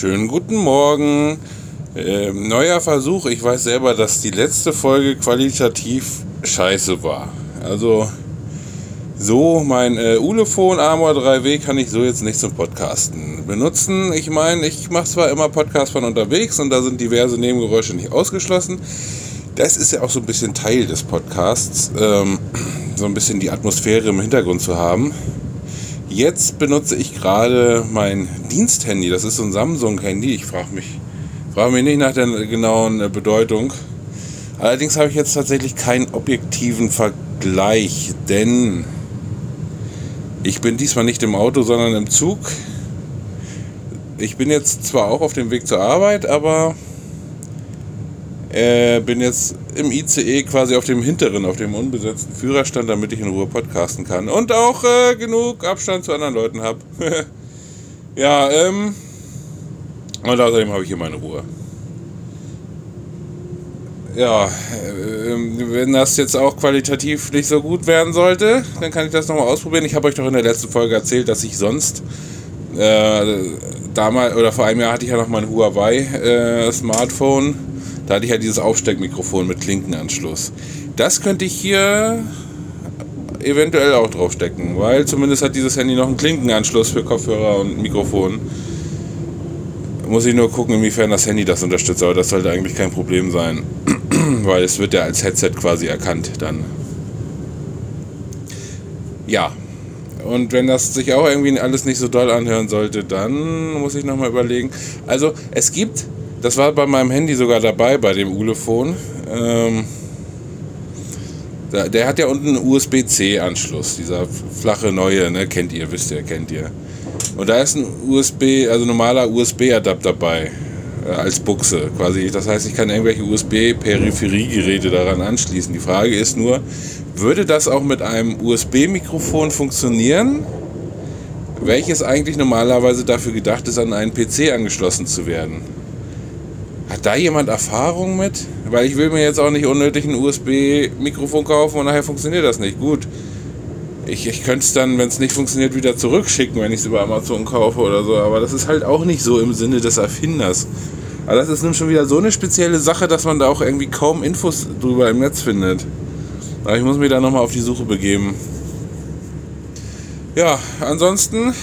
Schönen guten Morgen. Ähm, neuer Versuch. Ich weiß selber, dass die letzte Folge qualitativ scheiße war. Also so mein äh, Ulefon Armor 3W kann ich so jetzt nicht zum Podcasten benutzen. Ich meine, ich mache zwar immer Podcasts von unterwegs und da sind diverse Nebengeräusche nicht ausgeschlossen. Das ist ja auch so ein bisschen Teil des Podcasts, ähm, so ein bisschen die Atmosphäre im Hintergrund zu haben. Jetzt benutze ich gerade mein Diensthandy. Das ist so ein Samsung-Handy. Ich frage mich, frage mich nicht nach der genauen äh, Bedeutung. Allerdings habe ich jetzt tatsächlich keinen objektiven Vergleich, denn ich bin diesmal nicht im Auto, sondern im Zug. Ich bin jetzt zwar auch auf dem Weg zur Arbeit, aber äh, bin jetzt im ICE quasi auf dem hinteren, auf dem unbesetzten Führerstand, damit ich in Ruhe podcasten kann und auch äh, genug Abstand zu anderen Leuten habe. ja, ähm, und außerdem habe ich hier meine Ruhe. Ja, äh, wenn das jetzt auch qualitativ nicht so gut werden sollte, dann kann ich das nochmal ausprobieren. Ich habe euch doch in der letzten Folge erzählt, dass ich sonst äh, damals oder vor einem Jahr hatte ich ja noch mein Huawei äh, Smartphone da hatte ich ja dieses Aufsteckmikrofon mit Klinkenanschluss. Das könnte ich hier eventuell auch draufstecken, weil zumindest hat dieses Handy noch einen Klinkenanschluss für Kopfhörer und Mikrofon. Muss ich nur gucken, inwiefern das Handy das unterstützt, aber das sollte eigentlich kein Problem sein, weil es wird ja als Headset quasi erkannt dann. Ja, und wenn das sich auch irgendwie alles nicht so doll anhören sollte, dann muss ich nochmal überlegen. Also es gibt das war bei meinem Handy sogar dabei, bei dem Ulefon. Ähm, der hat ja unten einen USB-C-Anschluss, dieser flache neue, ne? kennt ihr, wisst ihr, kennt ihr. Und da ist ein USB, also normaler USB-Adapter dabei, äh, als Buchse quasi. Das heißt, ich kann irgendwelche USB-Peripheriegeräte daran anschließen. Die Frage ist nur, würde das auch mit einem USB-Mikrofon funktionieren, welches eigentlich normalerweise dafür gedacht ist, an einen PC angeschlossen zu werden? Hat da jemand Erfahrung mit? Weil ich will mir jetzt auch nicht unnötig ein USB-Mikrofon kaufen und nachher funktioniert das nicht. Gut. Ich, ich könnte es dann, wenn es nicht funktioniert, wieder zurückschicken, wenn ich es über Amazon kaufe oder so. Aber das ist halt auch nicht so im Sinne des Erfinders. Aber das ist nun schon wieder so eine spezielle Sache, dass man da auch irgendwie kaum Infos drüber im Netz findet. Aber ich muss mich da nochmal auf die Suche begeben. Ja, ansonsten,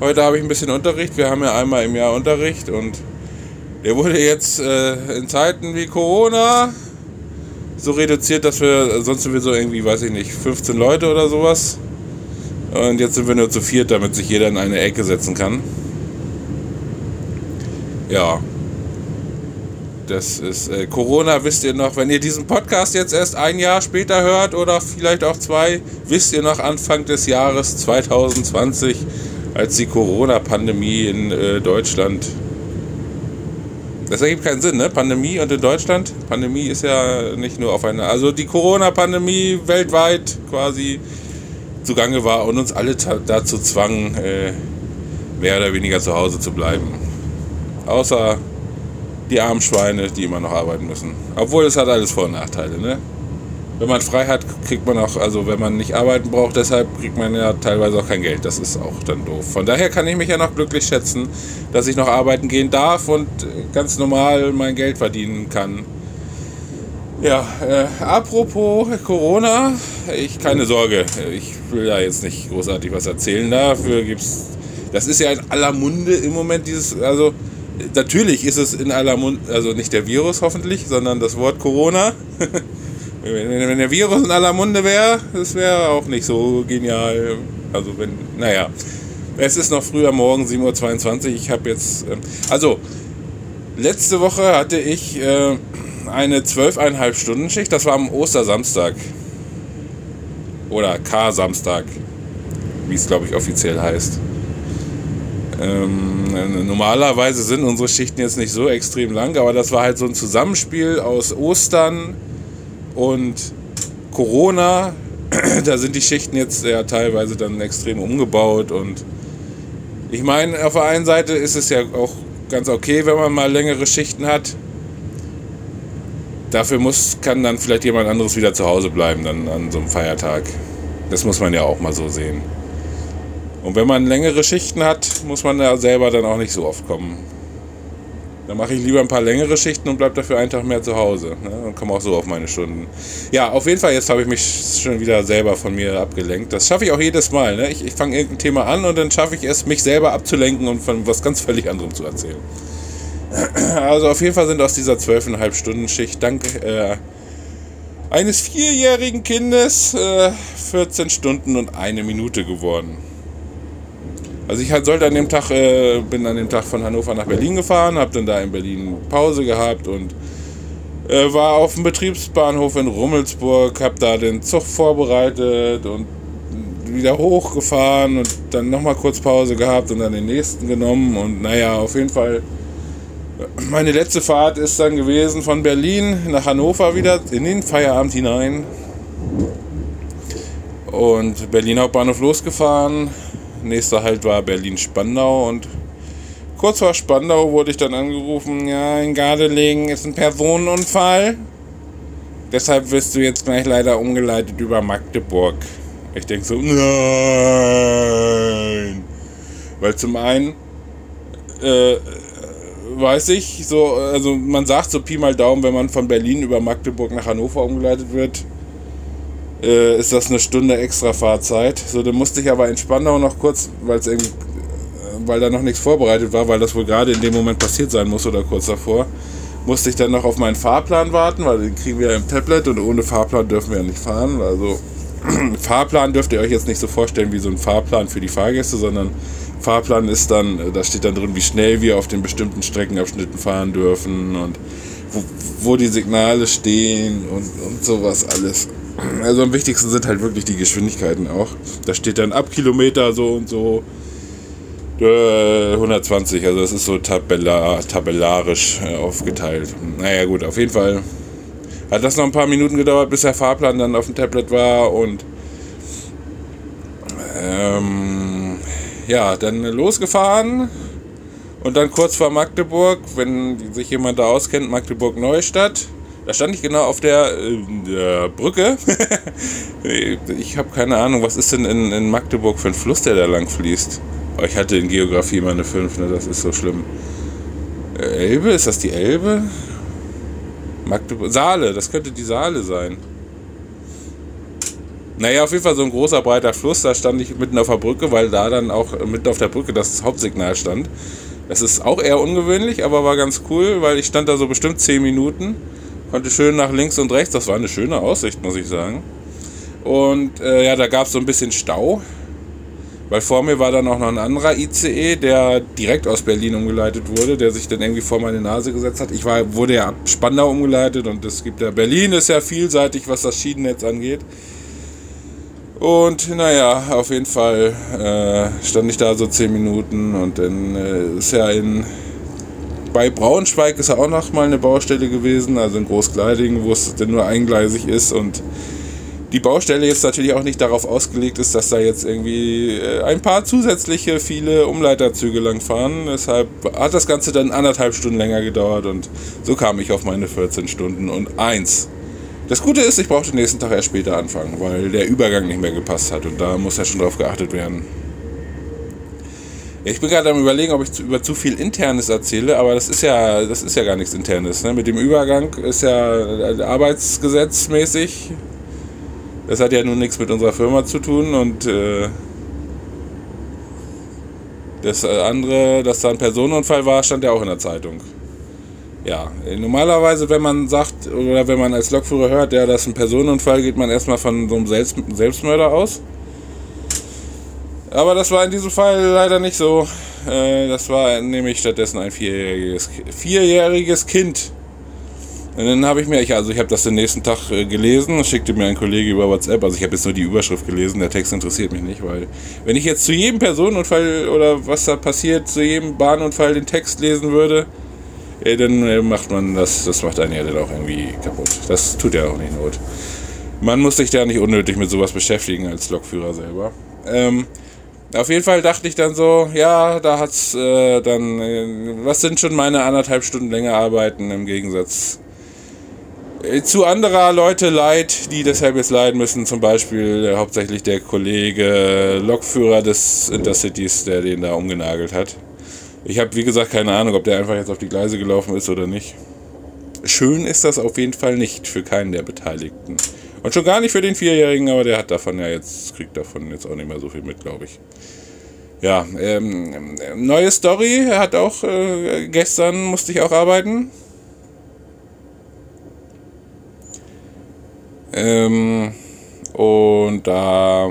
heute habe ich ein bisschen Unterricht. Wir haben ja einmal im Jahr Unterricht und der wurde jetzt äh, in Zeiten wie Corona so reduziert, dass wir, sonst sind wir so irgendwie, weiß ich nicht, 15 Leute oder sowas. Und jetzt sind wir nur zu viert, damit sich jeder in eine Ecke setzen kann. Ja. Das ist äh, Corona, wisst ihr noch, wenn ihr diesen Podcast jetzt erst ein Jahr später hört oder vielleicht auch zwei, wisst ihr noch Anfang des Jahres 2020, als die Corona-Pandemie in äh, Deutschland das ergibt keinen Sinn, ne? Pandemie und in Deutschland. Pandemie ist ja nicht nur auf eine. Also die Corona-Pandemie weltweit quasi zugange war und uns alle dazu zwang, äh, mehr oder weniger zu Hause zu bleiben. Außer die armen Schweine, die immer noch arbeiten müssen. Obwohl es hat alles Vor- und Nachteile, ne? Wenn man frei hat, kriegt man auch, also wenn man nicht arbeiten braucht, deshalb kriegt man ja teilweise auch kein Geld. Das ist auch dann doof. Von daher kann ich mich ja noch glücklich schätzen, dass ich noch arbeiten gehen darf und ganz normal mein Geld verdienen kann. Ja, äh, apropos Corona, ich keine Sorge, ich will da jetzt nicht großartig was erzählen. Dafür gibt's, das ist ja in aller Munde im Moment dieses, also natürlich ist es in aller Munde, also nicht der Virus hoffentlich, sondern das Wort Corona. Wenn, wenn der Virus in aller Munde wäre, das wäre auch nicht so genial. Also wenn, naja. Es ist noch früher morgen, 7.22 Uhr. Ich habe jetzt, ähm, also letzte Woche hatte ich äh, eine 12,5 Stunden Schicht. Das war am Ostersamstag. Oder K-Samstag, wie es glaube ich offiziell heißt. Ähm, normalerweise sind unsere Schichten jetzt nicht so extrem lang, aber das war halt so ein Zusammenspiel aus Ostern, und Corona, da sind die Schichten jetzt ja teilweise dann extrem umgebaut und ich meine, auf der einen Seite ist es ja auch ganz okay, wenn man mal längere Schichten hat. Dafür muss, kann dann vielleicht jemand anderes wieder zu Hause bleiben dann an so einem Feiertag. Das muss man ja auch mal so sehen. Und wenn man längere Schichten hat, muss man da selber dann auch nicht so oft kommen. Dann mache ich lieber ein paar längere Schichten und bleibe dafür einen Tag mehr zu Hause. Ne? Und komme auch so auf meine Stunden. Ja, auf jeden Fall, jetzt habe ich mich schon wieder selber von mir abgelenkt. Das schaffe ich auch jedes Mal. Ne? Ich, ich fange irgendein Thema an und dann schaffe ich es, mich selber abzulenken und von was ganz völlig anderem zu erzählen. Also auf jeden Fall sind aus dieser 12,5 Stunden Schicht dank äh, eines vierjährigen Kindes äh, 14 Stunden und eine Minute geworden. Also ich sollte an dem Tag, äh, bin an dem Tag von Hannover nach Berlin gefahren, habe dann da in Berlin Pause gehabt und äh, war auf dem Betriebsbahnhof in Rummelsburg, habe da den Zug vorbereitet und wieder hochgefahren und dann nochmal kurz Pause gehabt und dann den nächsten genommen und naja, auf jeden Fall. Meine letzte Fahrt ist dann gewesen von Berlin nach Hannover wieder in den Feierabend hinein. Und Berlin Hauptbahnhof losgefahren, Nächster Halt war Berlin-Spandau und kurz vor Spandau wurde ich dann angerufen, ja, in Gardelegen ist ein Personenunfall. Deshalb wirst du jetzt gleich leider umgeleitet über Magdeburg. Ich denke so, nein. Weil zum einen äh, weiß ich, so, also man sagt so Pi mal Daumen, wenn man von Berlin über Magdeburg nach Hannover umgeleitet wird, äh, ist das eine Stunde extra Fahrzeit. So, dann musste ich aber in Spandau noch kurz, weil es irgendwie, äh, weil da noch nichts vorbereitet war, weil das wohl gerade in dem Moment passiert sein muss oder kurz davor, musste ich dann noch auf meinen Fahrplan warten, weil den kriegen wir ja im Tablet und ohne Fahrplan dürfen wir ja nicht fahren. Also Fahrplan dürft ihr euch jetzt nicht so vorstellen wie so ein Fahrplan für die Fahrgäste, sondern Fahrplan ist dann, äh, da steht dann drin, wie schnell wir auf den bestimmten Streckenabschnitten fahren dürfen und wo, wo die Signale stehen und, und sowas alles. Also am wichtigsten sind halt wirklich die Geschwindigkeiten auch. Da steht dann ab Kilometer so und so äh, 120, also das ist so tabellar, tabellarisch äh, aufgeteilt. Naja gut, auf jeden Fall hat das noch ein paar Minuten gedauert, bis der Fahrplan dann auf dem Tablet war und ähm, ja, dann losgefahren und dann kurz vor Magdeburg, wenn sich jemand da auskennt, Magdeburg Neustadt da stand ich genau auf der, äh, der Brücke. ich habe keine Ahnung, was ist denn in, in Magdeburg für ein Fluss, der da lang fließt? Oh, ich hatte in Geografie mal eine 5, ne? das ist so schlimm. Äh, Elbe, ist das die Elbe? Magdeburg, Saale, das könnte die Saale sein. Naja, auf jeden Fall so ein großer, breiter Fluss, da stand ich mitten auf der Brücke, weil da dann auch mitten auf der Brücke das Hauptsignal stand. Das ist auch eher ungewöhnlich, aber war ganz cool, weil ich stand da so bestimmt 10 Minuten Konnte schön nach links und rechts. Das war eine schöne Aussicht, muss ich sagen. Und äh, ja, da gab es so ein bisschen Stau. Weil vor mir war dann auch noch ein anderer ICE, der direkt aus Berlin umgeleitet wurde, der sich dann irgendwie vor meine Nase gesetzt hat. Ich war, wurde ja ab Spandau umgeleitet und es gibt ja, Berlin ist ja vielseitig, was das Schienennetz angeht. Und naja, auf jeden Fall äh, stand ich da so 10 Minuten und dann äh, ist ja in bei Braunschweig ist ja auch noch mal eine Baustelle gewesen, also in Großkleiding, wo es denn nur eingleisig ist und die Baustelle jetzt natürlich auch nicht darauf ausgelegt ist, dass da jetzt irgendwie äh, ein paar zusätzliche viele Umleiterzüge langfahren. Deshalb hat das Ganze dann anderthalb Stunden länger gedauert und so kam ich auf meine 14 Stunden und eins. Das Gute ist, ich brauchte den nächsten Tag erst später anfangen, weil der Übergang nicht mehr gepasst hat und da muss ja schon drauf geachtet werden. Ich bin gerade am überlegen, ob ich zu, über zu viel Internes erzähle, aber das ist ja, das ist ja gar nichts Internes. Ne? Mit dem Übergang ist ja äh, arbeitsgesetzmäßig. Das hat ja nun nichts mit unserer Firma zu tun und äh, das andere, dass da ein Personenunfall war, stand ja auch in der Zeitung. Ja, normalerweise, wenn man sagt, oder wenn man als Lokführer hört, ja, das ein Personenunfall, geht man erstmal von so einem Selbst Selbstmörder aus. Aber das war in diesem Fall leider nicht so. Äh, das war nämlich stattdessen ein vierjähriges, vierjähriges Kind. Und dann habe ich mir, also ich habe das den nächsten Tag äh, gelesen, schickte mir ein Kollege über WhatsApp, also ich habe jetzt nur die Überschrift gelesen, der Text interessiert mich nicht, weil wenn ich jetzt zu jedem Personenunfall oder was da passiert, zu jedem Bahnunfall den Text lesen würde, äh, dann macht man das, das macht einen ja dann auch irgendwie kaputt. Das tut ja auch nicht Not. Man muss sich da nicht unnötig mit sowas beschäftigen als Lokführer selber. Ähm, auf jeden Fall dachte ich dann so, ja, da hat's äh, dann, äh, was sind schon meine anderthalb Stunden länger arbeiten im Gegensatz Äh, zu anderer Leute leid, die deshalb jetzt leiden müssen, zum Beispiel äh, hauptsächlich der Kollege Lokführer des Intercities, der den da umgenagelt hat. Ich habe, wie gesagt, keine Ahnung, ob der einfach jetzt auf die Gleise gelaufen ist oder nicht. Schön ist das auf jeden Fall nicht für keinen der Beteiligten. Und schon gar nicht für den Vierjährigen, aber der hat davon ja jetzt, kriegt davon jetzt auch nicht mehr so viel mit, glaube ich. Ja, ähm, neue Story, hat auch, äh, gestern musste ich auch arbeiten. Ähm, und da.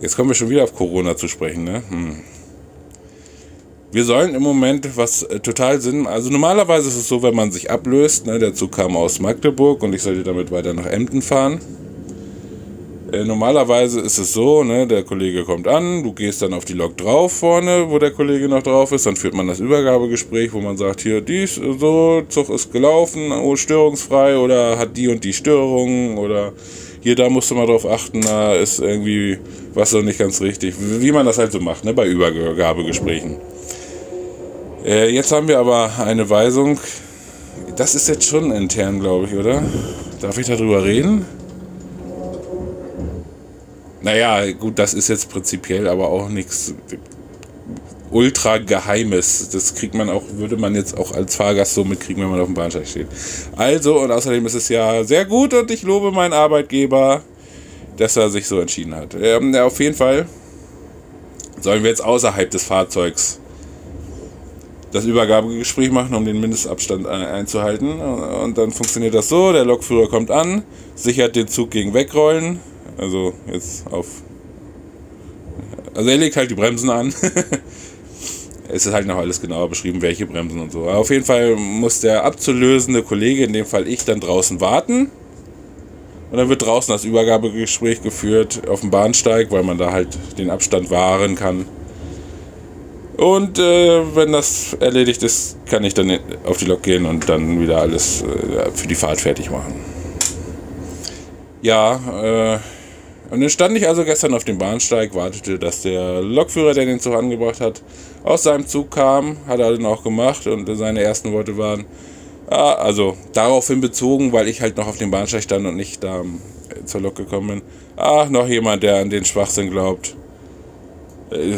Jetzt kommen wir schon wieder auf Corona zu sprechen, ne? Hm. Wir sollen im Moment was äh, total Sinn. Also normalerweise ist es so, wenn man sich ablöst, ne, der Zug kam aus Magdeburg und ich sollte damit weiter nach Emden fahren. Äh, normalerweise ist es so, ne, der Kollege kommt an, du gehst dann auf die Lok drauf vorne, wo der Kollege noch drauf ist, dann führt man das Übergabegespräch, wo man sagt, hier dies, so, Zug ist gelaufen, oh, störungsfrei oder hat die und die Störungen oder hier, da musst du mal drauf achten, da ist irgendwie was so nicht ganz richtig, wie man das halt so macht, ne, bei Übergabegesprächen. Äh, jetzt haben wir aber eine Weisung, das ist jetzt schon intern, glaube ich, oder? Darf ich darüber reden? Naja, gut, das ist jetzt prinzipiell aber auch nichts ultra geheimes. Das kriegt man auch, würde man jetzt auch als Fahrgast so mitkriegen, wenn man auf dem Bahnsteig steht. Also, und außerdem ist es ja sehr gut und ich lobe meinen Arbeitgeber, dass er sich so entschieden hat. Ähm, ja, auf jeden Fall sollen wir jetzt außerhalb des Fahrzeugs das Übergabegespräch machen, um den Mindestabstand einzuhalten. Und dann funktioniert das so, der Lokführer kommt an, sichert den Zug gegen Wegrollen, also jetzt auf. Also er legt halt die Bremsen an. es ist halt noch alles genauer beschrieben, welche Bremsen und so. Aber auf jeden Fall muss der abzulösende Kollege, in dem Fall ich, dann draußen warten. Und dann wird draußen das Übergabegespräch geführt auf dem Bahnsteig, weil man da halt den Abstand wahren kann. Und äh, wenn das erledigt ist, kann ich dann auf die Lok gehen und dann wieder alles äh, für die Fahrt fertig machen. Ja, äh, und dann stand ich also gestern auf dem Bahnsteig, wartete, dass der Lokführer, der den Zug angebracht hat, aus seinem Zug kam, hat er dann auch gemacht und seine ersten Worte waren, ah, also daraufhin bezogen, weil ich halt noch auf dem Bahnsteig stand und nicht da äh, zur Lok gekommen bin. Ach, noch jemand, der an den Schwachsinn glaubt. Äh,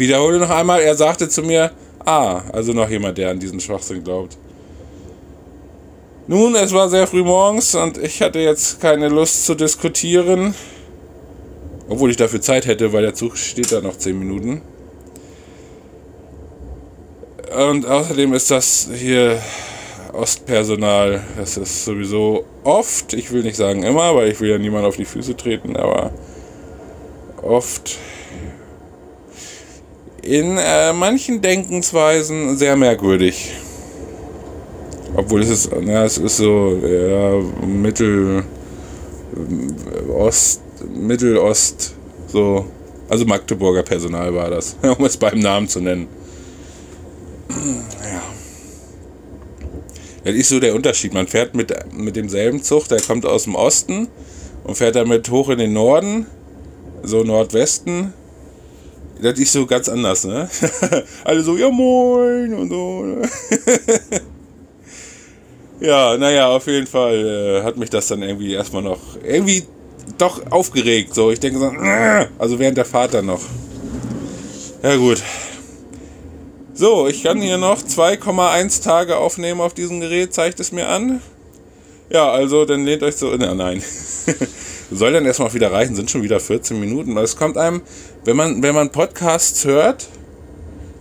wiederhole noch einmal, er sagte zu mir, ah, also noch jemand, der an diesen Schwachsinn glaubt. Nun, es war sehr früh morgens und ich hatte jetzt keine Lust zu diskutieren. Obwohl ich dafür Zeit hätte, weil der Zug steht da noch 10 Minuten. Und außerdem ist das hier Ostpersonal. Das ist sowieso oft, ich will nicht sagen immer, weil ich will ja niemand auf die Füße treten, aber oft in äh, manchen Denkensweisen sehr merkwürdig. Obwohl es ist, ja, es ist so ja, Mittel, Ost, Mittelost, so. Also Magdeburger Personal war das, um es beim Namen zu nennen. Ja. Das ist so der Unterschied. Man fährt mit, mit demselben Zug, der kommt aus dem Osten und fährt damit hoch in den Norden, so Nordwesten. Das ist so ganz anders, ne? Alle so, ja moin und so. Ne? Ja, naja, auf jeden Fall äh, hat mich das dann irgendwie erstmal noch irgendwie doch aufgeregt. So, ich denke so, äh, also während der dann noch. Ja, gut. So, ich kann hier noch 2,1 Tage aufnehmen auf diesem Gerät, zeigt es mir an. Ja, also dann lehnt euch so. Na, nein. Soll dann erstmal wieder reichen, sind schon wieder 14 Minuten. Es kommt einem, wenn man, wenn man Podcasts hört,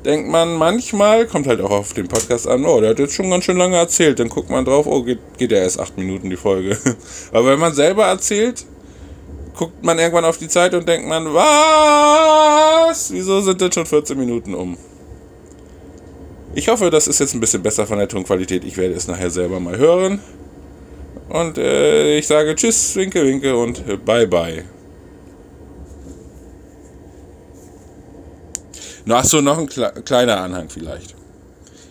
denkt man manchmal, kommt halt auch auf den Podcast an, oh, der hat jetzt schon ganz schön lange erzählt. Dann guckt man drauf, oh, geht, geht ja erst acht Minuten die Folge. Aber wenn man selber erzählt, guckt man irgendwann auf die Zeit und denkt man, was? Wieso sind denn schon 14 Minuten um? Ich hoffe, das ist jetzt ein bisschen besser von der Tonqualität. Ich werde es nachher selber mal hören. Und äh, ich sage Tschüss, Winke, Winke und Bye, Bye. Ach so, noch ein kle kleiner Anhang vielleicht.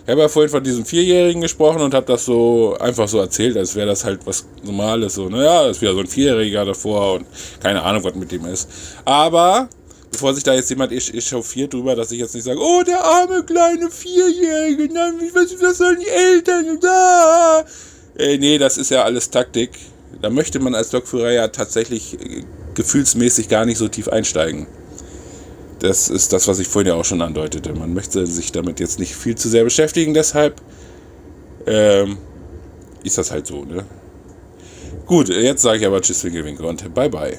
Ich habe ja vorhin von diesem Vierjährigen gesprochen und habe das so einfach so erzählt, als wäre das halt was Normales. So, naja, das ist wieder so ein Vierjähriger davor und keine Ahnung, was mit dem ist. Aber, bevor sich da jetzt jemand echauffiert drüber, dass ich jetzt nicht sage, oh, der arme kleine Vierjährige, nein, was, was sollen die Eltern da? Äh, nee, das ist ja alles Taktik. Da möchte man als Lokführer ja tatsächlich äh, gefühlsmäßig gar nicht so tief einsteigen. Das ist das, was ich vorhin ja auch schon andeutete. Man möchte sich damit jetzt nicht viel zu sehr beschäftigen, deshalb ähm, ist das halt so, ne? Gut, jetzt sage ich aber Tschüss, Winke, Winke und bye bye.